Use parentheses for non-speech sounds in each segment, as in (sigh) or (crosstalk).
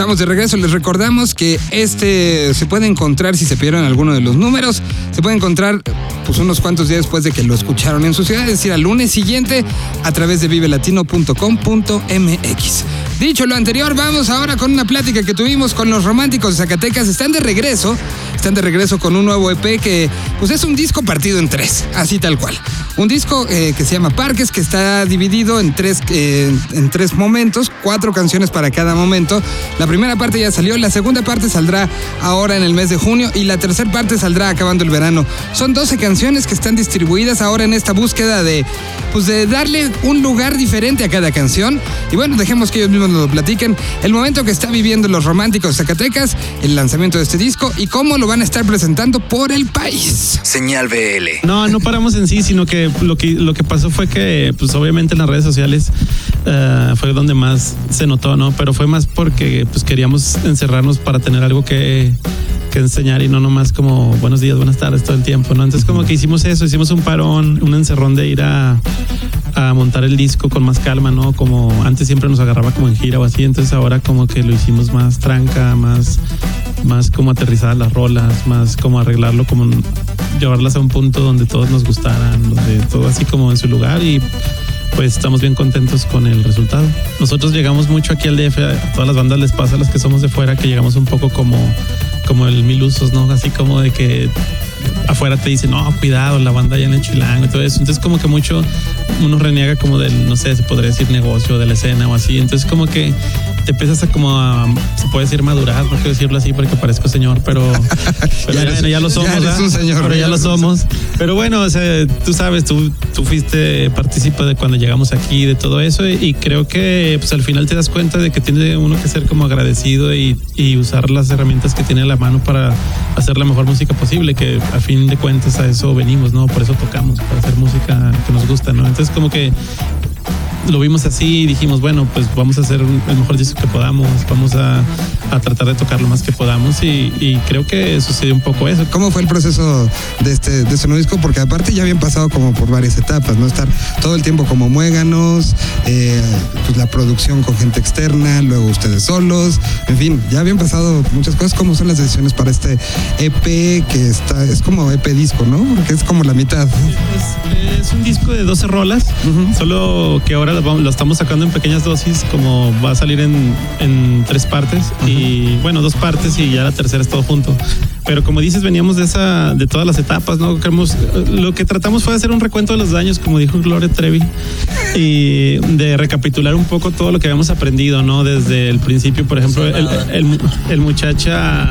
Estamos de regreso. Les recordamos que este se puede encontrar si se perdieron alguno de los números. Se puede encontrar pues unos cuantos días después de que lo escucharon en su ciudad, es decir, al lunes siguiente a través de vivelatino.com.mx. Dicho lo anterior, vamos ahora con una plática que tuvimos con los románticos de Zacatecas. Están de regreso, están de regreso con un nuevo EP que pues es un disco partido en tres, así tal cual. Un disco eh, que se llama Parques, que está dividido en tres, eh, en tres momentos, cuatro canciones para cada momento. La primera parte ya salió, la segunda parte saldrá ahora en el mes de junio y la tercera parte saldrá acabando el verano. Son 12 canciones que están distribuidas ahora en esta búsqueda de, pues de darle un lugar diferente a cada canción. Y bueno, dejemos que ellos mismos nos lo platiquen. El momento que está viviendo los románticos Zacatecas, el lanzamiento de este disco y cómo lo van a estar presentando por el país. Señal BL. No, no paramos en sí, sino que lo que, lo que pasó fue que, pues obviamente en las redes sociales eh, fue donde más se notó, ¿no? Pero fue más porque pues queríamos encerrarnos para tener algo que, que enseñar y no nomás como buenos días, buenas tardes todo el tiempo, ¿no? Entonces como que hicimos eso, hicimos un parón, un encerrón de ir a, montar el disco con más calma, ¿no? Como antes siempre nos agarraba como en gira o así, entonces ahora como que lo hicimos más tranca, más, más como aterrizar las rolas, más como arreglarlo, como llevarlas a un punto donde todos nos gustaran, donde todo así como en su lugar y pues estamos bien contentos con el resultado. Nosotros llegamos mucho aquí al DF, a todas las bandas les pasa a los que somos de fuera que llegamos un poco como, como el mil usos, ¿no? Así como de que afuera te dicen, no, cuidado, la banda ya en el chilango y todo eso. Entonces como que mucho uno reniega como del, no sé, se podría decir negocio, de la escena o así. Entonces como que te empiezas a como a, se puede decir madurar, no quiero decirlo así porque parezco señor, pero, (laughs) pero Ya ya, eres- ya lo ya somos, un señor, pero ya ya lo somos. Pero bueno, o sea, tú sabes, tú, tú fuiste partícipe de cuando llegamos aquí, de todo eso, y, y creo que pues al final te das cuenta de que tiene uno que ser como agradecido y, y usar las herramientas que tiene a la mano para hacer la mejor música posible, que a fin de cuentas a eso venimos, ¿no? Por eso tocamos, para hacer música que nos gusta, ¿no? Entonces como que lo vimos así y dijimos, bueno, pues vamos a hacer un- el mejor disco que podamos, vamos a, a tratar de tocar lo más que podamos y, y creo que sucedió un poco eso. ¿Cómo fue el proceso de este, de este nuevo disco? Porque aparte ya habían pasado como por varias etapas, ¿no? Estar todo el tiempo como muéganos, eh, pues la producción con gente externa, luego ustedes solos, en fin, ya habían pasado muchas cosas. ¿Cómo son las decisiones para este EP que está, es como EP disco, ¿no? Porque es como la mitad. Es, es un disco de 12 rolas, Ujú. solo que ahora lo, estamos sacando en pequeñas dosis, como va a salir en, en tres partes y bueno, dos partes y ya la tercera es todo junto. Pero como dices, veníamos de esa, de todas las etapas, ¿no? Queremos- lo que tratamos fue hacer un recuento de los daños, como dijo Gloria Trevi, y de recapitular un poco todo lo que habíamos aprendido, ¿no? Desde el principio, por ejemplo, el, el, el muchacha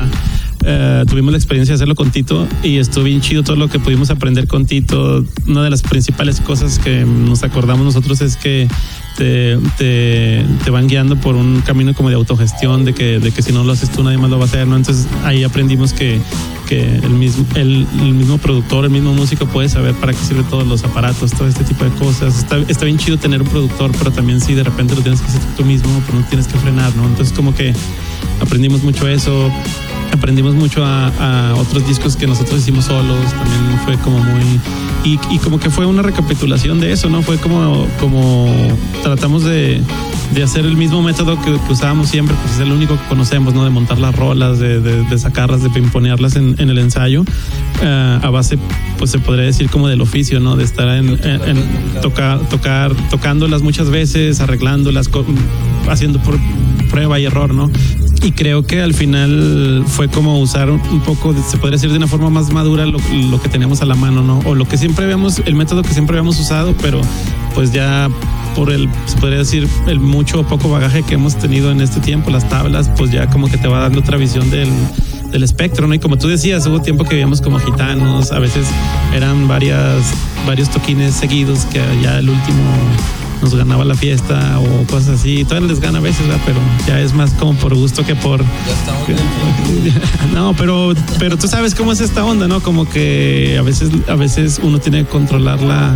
eh, tuvimos la experiencia de hacerlo con Tito y estuvo bien chido todo lo que pudimos aprender con Tito. Una de las principales cosas que nos acordamos nosotros es que te, te, te van guiando por un camino como de autogestión, de que, de que si no lo haces tú nadie más lo va a hacer, ¿no? Entonces ahí aprendimos que, que el, mismo, el, mismo productor, el mismo músico puede saber para qué sirven todos los aparatos, todo este tipo de cosas. Está, está bien chido tener un productor, pero también si de repente lo tienes que hacer tú mismo, pues no tienes que frenar, ¿no? Entonces como que aprendimos mucho eso aprendimos mucho a, a, otros discos que nosotros hicimos solos, también fue como muy... Y, y, como que fue una recapitulación de eso, ¿no? Fue como, como tratamos de, de hacer el mismo método que, que, usábamos siempre, pues es el único que conocemos, ¿no? De montar las rolas, de, de, de sacarlas, de imponerlas en, en el ensayo, uh, a base, pues se podría decir como del oficio, ¿no? De estar en, en, en tocar, tocar, tocándolas muchas veces, arreglándolas, haciendo por prueba y error, ¿no? Y creo que al final fue como usar un poco, se podría decir de una forma más madura lo, que teníamos a la mano, ¿no? O lo que siempre habíamos, el método que siempre habíamos usado, pero pues ya por el, se podría decir, el mucho o poco bagaje que hemos tenido en este tiempo, las tablas, pues ya como que te va dando otra visión del, del espectro, ¿no? Y como tú decías, hubo tiempo que vivíamos como gitanos, a veces eran varias, varios toquines seguidos que ya el último nos ganaba la fiesta o cosas así. Todavía les gana a veces, ¿verdad? pero ya es más como por gusto que por. (laughs) no, pero, pero tú sabes cómo es esta onda, ¿no? Como que a veces, a veces uno tiene que controlarla,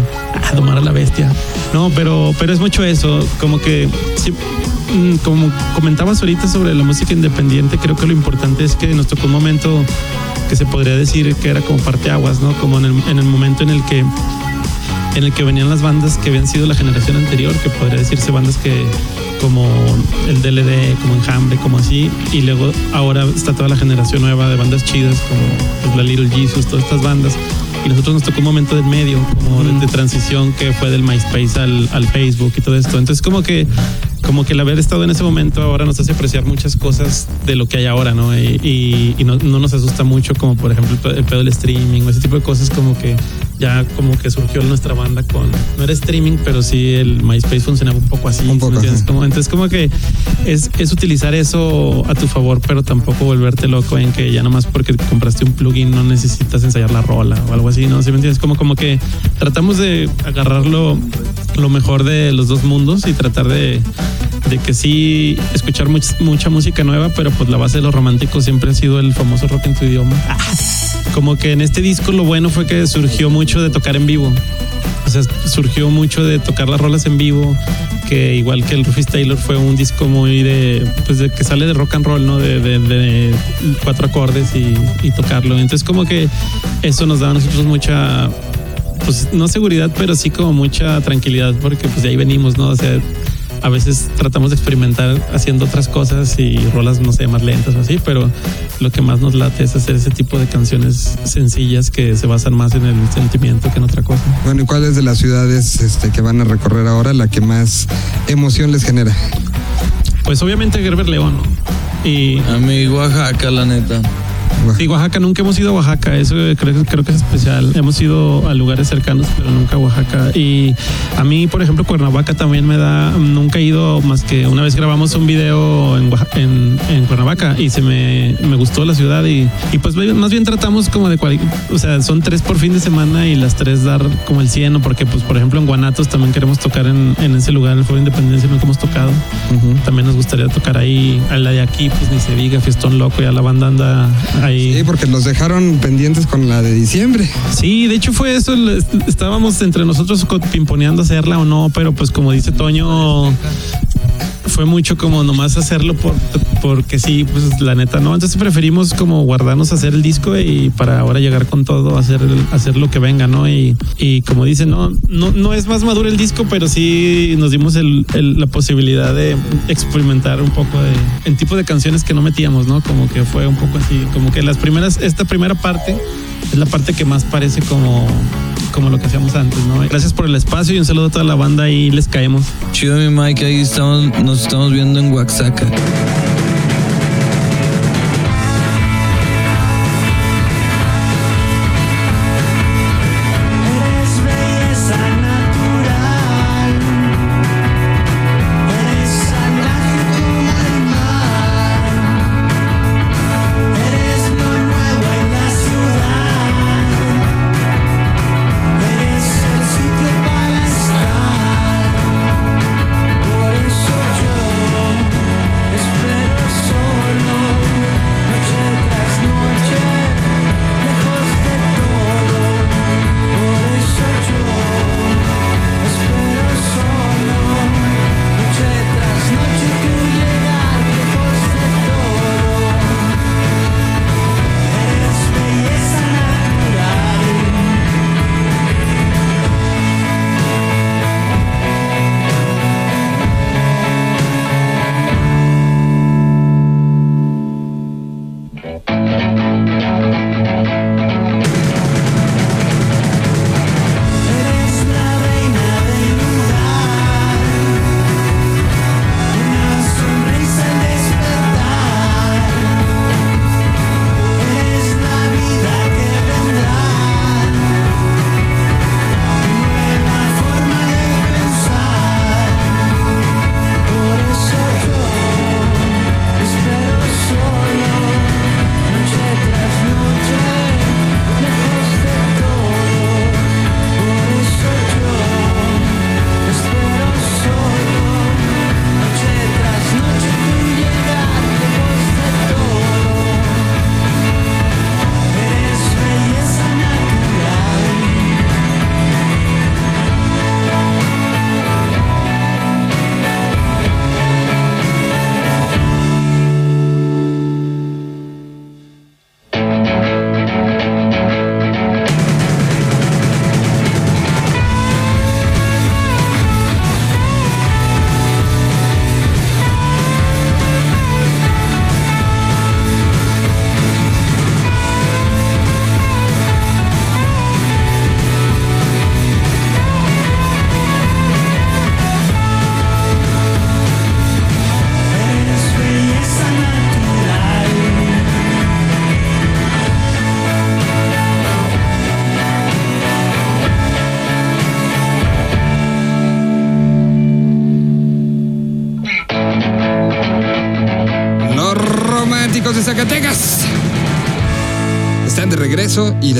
a domar a la bestia. No, pero, pero es mucho eso, como que sí, como comentabas ahorita sobre la música independiente, creo que lo importante es que nos tocó un momento que se podría decir que era como parteaguas, ¿no? Como en el, en el momento en el que en el que venían las bandas que habían sido la generación anterior, que podría decirse bandas que como el DLD, como Enjambre, como así, y luego ahora está toda la generación nueva de bandas chidas como pues, la Little Jesus, todas estas bandas y nosotros nos tocó un momento del medio, como de, transición que fue del MySpace al, al, Facebook y todo esto. Entonces como que como que el haber estado en ese momento ahora nos hace apreciar muchas cosas de lo que hay ahora, ¿no? Y, no, nos asusta mucho como por ejemplo el pedo del streaming o ese tipo de cosas como que ya como que surgió nuestra banda con, no era streaming, pero sí el MySpace funcionaba un poco así. entonces como que es, es utilizar eso a tu favor, pero tampoco volverte loco en que ya nomás porque compraste un plugin no necesitas ensayar la rola o algo así, ¿no? ¿Sí me entiendes? Como, como que tratamos de agarrarlo lo mejor de los dos mundos y tratar de de que sí escuchar mucha música nueva, pero pues la base de los románticos siempre ha sido el famoso rock en tu idioma. Como que en este disco lo bueno fue que surgió mucho de tocar en vivo. O sea, surgió mucho de tocar las rolas en vivo, que igual que el Rufus Taylor fue un disco muy de, pues de que sale de rock and roll, ¿no? De, cuatro acordes y, y, tocarlo. Entonces como que eso nos da a nosotros mucha, pues no seguridad, pero sí como mucha tranquilidad, porque pues de ahí venimos, ¿no? O sea, a veces tratamos de experimentar haciendo otras cosas y rolas, no sé, más lentas o así, pero lo que más nos late es hacer ese tipo de canciones sencillas que se basan más en el sentimiento que en otra cosa. Bueno, ¿y cuál es de las ciudades este, que van a recorrer ahora la que más emoción les genera? Pues obviamente Gerber León. Y a mí Oaxaca, la neta. (laughs) Sí, Oaxaca, nunca hemos ido a Oaxaca, eso creo, creo que es especial. Hemos ido a lugares cercanos, pero nunca a Oaxaca. Y a mí, por ejemplo, Cuernavaca también me da, nunca he ido más que una vez grabamos un video en, en, Cuernavaca y se me, me, gustó la ciudad y, y, pues más bien tratamos como de cual, o sea, son tres por fin de semana y las tres dar como el 100, porque pues por ejemplo en Guanatos también queremos tocar en, en ese lugar, el Foro Independencia, nunca hemos tocado. También nos gustaría tocar ahí, a la de aquí, pues ni se diga, fiestón loco, ya la banda anda Sí, porque nos dejaron pendientes con la de diciembre. Sí, de hecho fue eso, estábamos entre nosotros pimponeando hacerla o no, pero pues como dice Toño, fue mucho como nomás hacerlo por, porque sí, pues la neta no. Entonces preferimos como guardarnos hacer el disco y para ahora llegar con todo, hacer, hacer lo que venga, ¿no? Y, y como dicen, no, no, no es más maduro el disco, pero sí nos dimos el, la posibilidad de experimentar un poco de, el tipo de canciones que no metíamos, ¿no? Como que fue un poco así, como que las primeras, esta primera parte es la parte que más parece como como lo que hacíamos antes, ¿no? Gracias por el espacio y un saludo a toda la banda y les caemos. Chido mi Mike, ahí estamos, nos estamos viendo en Oaxaca.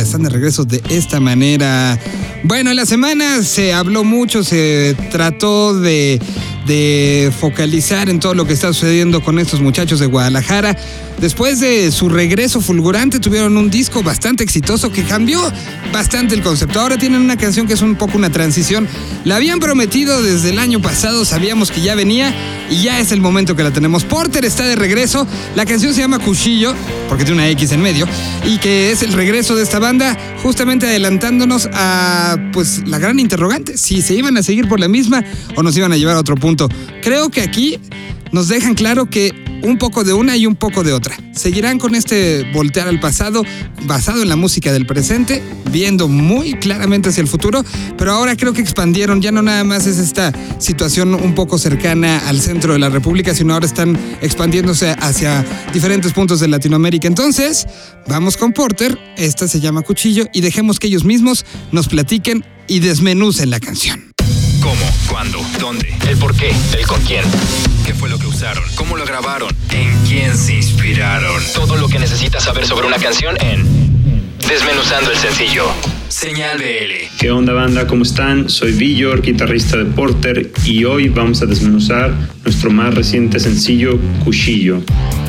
Están de regreso de esta manera. Bueno, en la semana se habló mucho, se trató de, de focalizar en todo lo que está sucediendo con estos muchachos de Guadalajara. Después de su regreso fulgurante tuvieron un disco bastante exitoso que cambió bastante el concepto. Ahora tienen una canción que es un poco una transición. La habían prometido desde el año pasado, sabíamos que ya venía y ya es el momento que la tenemos. Porter está de regreso. La canción se llama Cuchillo, porque tiene una X en medio, y que es el regreso de esta banda, justamente adelantándonos a pues la gran interrogante, si se iban a seguir por la misma o nos iban a llevar a otro punto. Creo que aquí nos dejan claro que un poco de una y un poco de otra. Seguirán con este voltear al pasado basado en la música del presente, viendo muy claramente hacia el futuro, pero ahora creo que expandieron, ya no nada más es esta situación un poco cercana al centro de la República, sino ahora están expandiéndose hacia diferentes puntos de Latinoamérica. Entonces, vamos con Porter, esta se llama Cuchillo, y dejemos que ellos mismos nos platiquen y desmenucen la canción. ¿Dónde? ¿El por qué? ¿El con quién? ¿Qué fue lo que usaron? ¿Cómo lo grabaron? ¿En quién se inspiraron? Todo lo que necesitas saber sobre una canción en Desmenuzando el sencillo. Señal BL. ¿Qué onda banda? ¿Cómo están? Soy Villor, guitarrista de Porter y hoy vamos a desmenuzar nuestro más reciente sencillo, Cuchillo.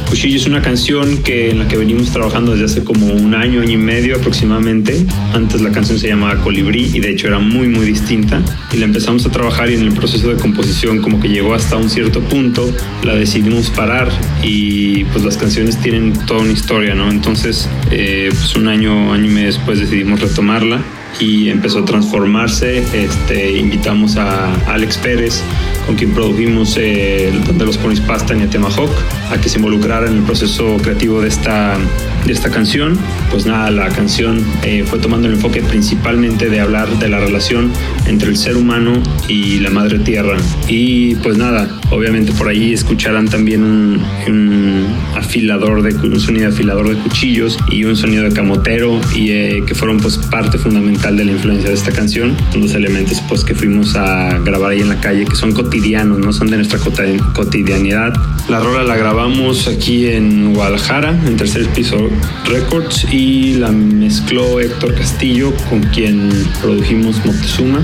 Cuchillo es una canción que, en la que venimos trabajando desde hace como un año, año y medio aproximadamente. Antes la canción se llamaba Colibrí y de hecho era muy, muy distinta. Y la empezamos a trabajar y en el proceso de composición como que llegó hasta un cierto punto, la decidimos parar y pues las canciones tienen toda una historia, ¿no? Entonces, eh, pues un año, año y medio después decidimos retomarla y empezó a transformarse. Este, invitamos a Alex Pérez, con quien produjimos eh, Donde los ponis pastan y a Temahawk, a que se involucrara en el proceso creativo de esta, de esta canción. Pues nada, la canción eh, fue tomando el enfoque principalmente de hablar de la relación entre el ser humano y la madre tierra. Y pues nada, obviamente por ahí escucharán también un, un afilador de un sonido afilador de cuchillos y un sonido de camotero y eh, que fueron pues parte fundamental de la influencia de esta canción dos elementos pues que fuimos a grabar ahí en la calle que son cotidianos no son de nuestra cotidianidad la rola la grabamos aquí en Guadalajara en Tercer Piso Records y la mezcló Héctor Castillo con quien produjimos Moctezuma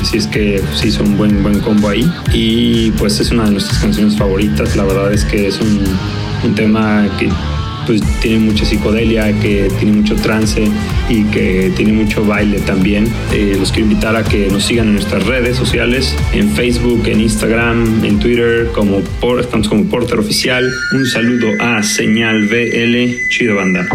Así es que se hizo un buen, buen combo ahí. Y pues es una de nuestras canciones favoritas. La verdad es que es un tema que pues tiene mucha psicodelia, que tiene mucho trance y que tiene mucho baile también. Eh, los quiero invitar a que nos sigan en nuestras redes sociales, en Facebook, en Instagram, en Twitter, como estamos como Porter Oficial. Un saludo a Señal BL, chido banda.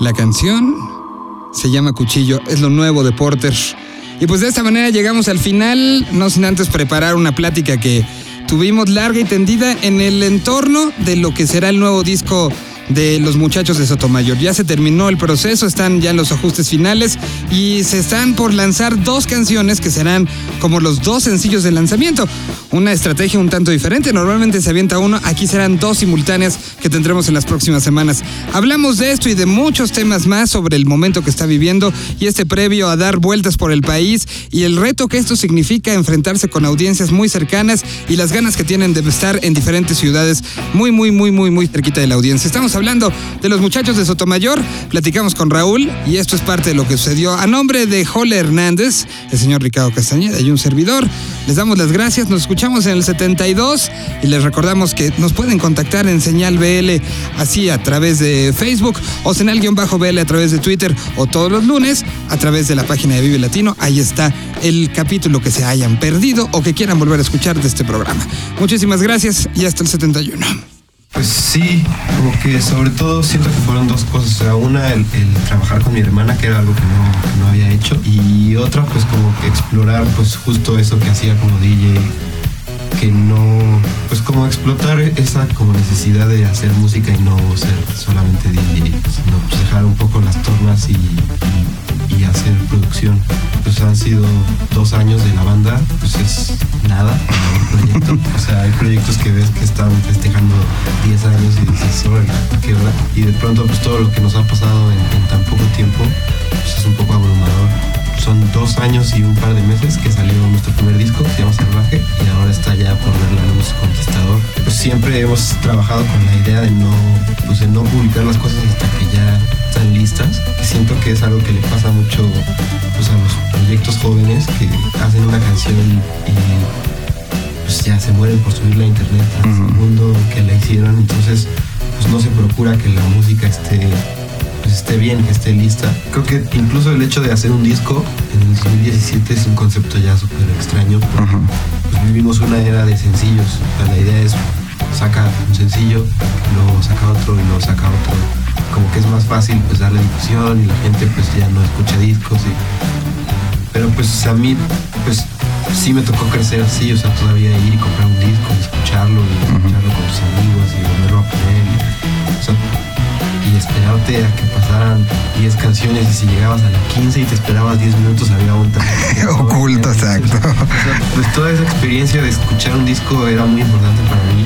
La canción se llama Cuchillo, es lo nuevo de Porter. Y pues de esta manera llegamos al final, no sin antes preparar una plática que tuvimos larga y tendida en el entorno de lo que será el nuevo disco de los muchachos de Sotomayor. Ya se terminó el proceso, están ya en los ajustes finales y se están por lanzar dos canciones que serán como los dos sencillos de lanzamiento. Una estrategia un tanto diferente, normalmente se avienta uno, aquí serán dos simultáneas que tendremos en las próximas semanas. Hablamos de esto y de muchos temas más sobre el momento que está viviendo y este previo a dar vueltas por el país y el reto que esto significa enfrentarse con audiencias muy cercanas y las ganas que tienen de estar en diferentes ciudades muy, muy, muy, muy, muy cerquita de la audiencia. Estamos hablando de los muchachos de Sotomayor, platicamos con Raúl y esto es parte de lo que sucedió. A nombre de Jole Hernández, el señor Ricardo Castañeda y un servidor, les damos las gracias, nos escuchamos en el 72 y les recordamos que nos pueden contactar en señal BL así a través de Facebook o señal-BL a través de Twitter o todos los lunes a través de la página de Vive Latino. Ahí está el capítulo que se hayan perdido o que quieran volver a escuchar de este programa. Muchísimas gracias y hasta el 71. Pues sí, como que sobre todo siento que fueron dos cosas. O sea, una, el, el trabajar con mi hermana, que era algo que no, que no había hecho. Y otra, pues como que explorar pues justo eso que hacía como DJ. Que no, pues como explotar esa como necesidad de hacer música y no ser solamente DJ, sino pues dejar un poco las tornas y, y, y hacer producción. Pues han sido dos años de la banda, pues es nada un proyecto. (laughs) O sea, hay proyectos que ves que están festejando 10 años y dices, qué hora. Y de pronto, pues todo lo que nos ha pasado en, en tan poco tiempo, pues es un poco abrumador. Son dos años y un par de meses que salió nuestro primer disco, se llama Salvaje, y ahora está ya por ver la luz Conquistador. Pues siempre hemos trabajado con la idea de no, pues de no publicar las cosas hasta que ya están listas. Siento que es algo que le pasa mucho pues, a los proyectos jóvenes que hacen una canción y pues ya se mueren por subirla a internet al mundo que la hicieron. Entonces, pues no se procura que la música esté pues esté bien, que esté lista. Creo que incluso el hecho de hacer un disco en el 2017 es un concepto ya súper extraño. Pues vivimos una era de sencillos. O sea, la idea es saca un sencillo, luego saca otro y luego saca otro. Como que es más fácil pues darle difusión y la gente pues ya no escucha discos. Y... Pero pues a mí pues sí me tocó crecer así, o sea, todavía ir y comprar un disco, y escucharlo y escucharlo con tus amigos y volverlo a poner. Y, o sea, y esperarte a que pasaran 10 canciones y si llegabas a la 15 y te esperabas 10 minutos había un (laughs) Oculto, exacto. O sea, pues toda esa experiencia de escuchar un disco era muy importante para mí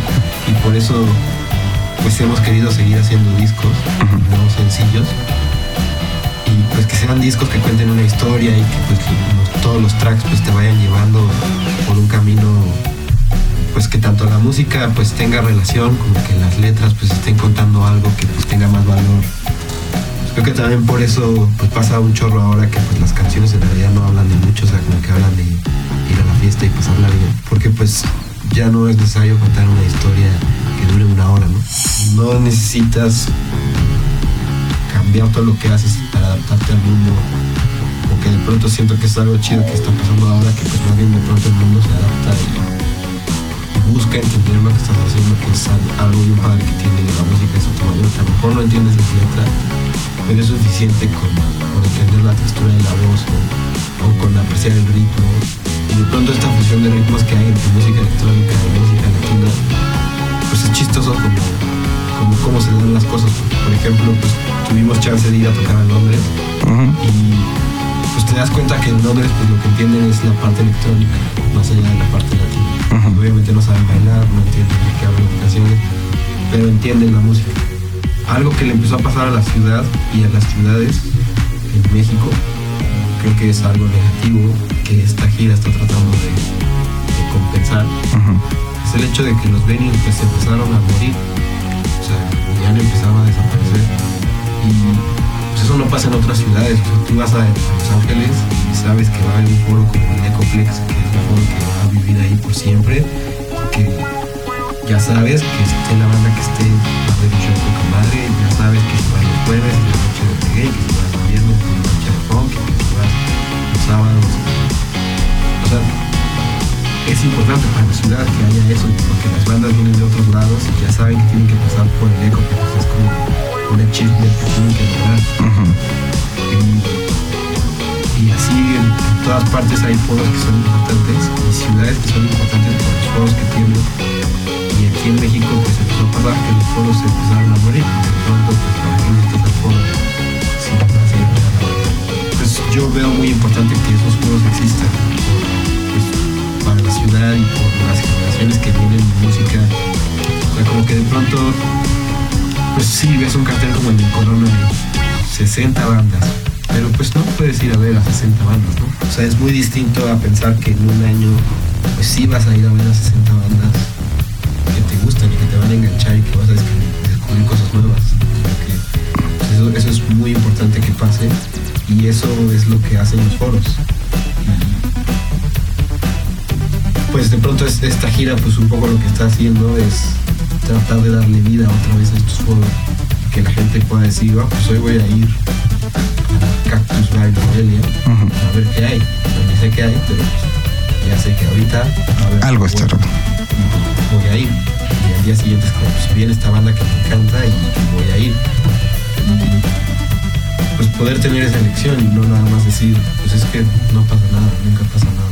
y por eso pues hemos querido seguir haciendo discos, nuevos sencillos. Y pues que sean discos que cuenten una historia y que pues todos los tracks pues te vayan llevando por un camino pues que tanto la música pues tenga relación como que las letras pues estén contando algo que pues tenga más valor. Pues, creo que también por eso pues pasa un chorro ahora que pues las canciones en realidad no hablan de mucho, o sea, como que hablan de ir a la fiesta y pasarla bien, porque pues ya no es necesario contar una historia que dure una hora, ¿no? No necesitas cambiar todo lo que haces para adaptarte al mundo. O que de pronto siento que es algo chido que está pasando ahora, que pues más bien de pronto el mundo se adapta y busca entender lo que estás haciendo, que es al- algo bien padre que tiene la música de Sotomayor, que a lo mejor no entiendes la letra, pero es suficiente con, con entender la textura de la voz o, o con apreciar el ritmo. Y de pronto esta fusión de ritmos que hay entre música electrónica y música latina, pues es chistoso como, como cómo se dan las cosas. Por ejemplo, pues tuvimos chance de ir a tocar a Londres y pues te das cuenta que en Londres pues lo que entienden es la parte electrónica, más allá de la parte latina. (laughs) Obviamente no saben bailar, no entienden de qué hablan las canciones, pero entienden la música. Algo que le empezó a pasar a la ciudad y a las ciudades en México, creo que es algo negativo que esta gira está tratando de, de compensar. Es el hecho de que los venues pues empezaron a morir, o sea, ya han empezado a desaparecer. Y pues eso no pasa en otras ciudades. Tú vas a, a Los Ángeles y sabes que va a haber un foro como el Ecoplex, que que va a vivir ahí por siempre, que ya sabes que esté la banda que esté, va a haber un show tu madre, ya sabes que va los jueves, es la noche de reggae, que se va el viernes, la noche de punk, que se va los sábados. O sea, es importante para la ciudad que haya eso, porque las bandas vienen de otros lados y ya saben que tienen que pasar por el eco, que pues es como un achievement que tienen que lograr. Y así en, todas partes hay foros que son importantes y ciudades que son importantes por los foros que tienen. Y aquí en México pues empezó a pasar que los foros se empezaron a morir. Y de pronto pues para qué necesitas el foro si no vas a ir a nada. Pues yo veo muy importante que esos foros existan pues, para la ciudad y por las generaciones que vienen de música. O sea, como que de pronto, pues sí, ves un cartel como el de Corona de 60 bandas, pero pues no puedes ir a ver a 60 bandas, ¿no? O sea, es muy distinto a pensar que en un año, pues sí vas a ir a ver a 60 bandas que te gustan y que te van a enganchar y que vas a descubrir, cosas nuevas. Pues, eso, es muy importante que pase y eso es lo que hacen los foros. Pues de pronto es- esta gira, pues un poco lo que está haciendo es tratar de darle vida otra vez a estos foros. Que la gente pueda decir, ah, pues hoy voy a ir Cactus Bar Morelia a ver qué hay. No sé qué hay, pero ya sé que ahorita haber Algo está bueno, y voy a ir. Y al día siguiente es como, pues viene esta banda que me encanta y voy a ir. Y, pues poder tener esa elección y no nada más decir, pues es que no pasa nada, nunca pasa nada.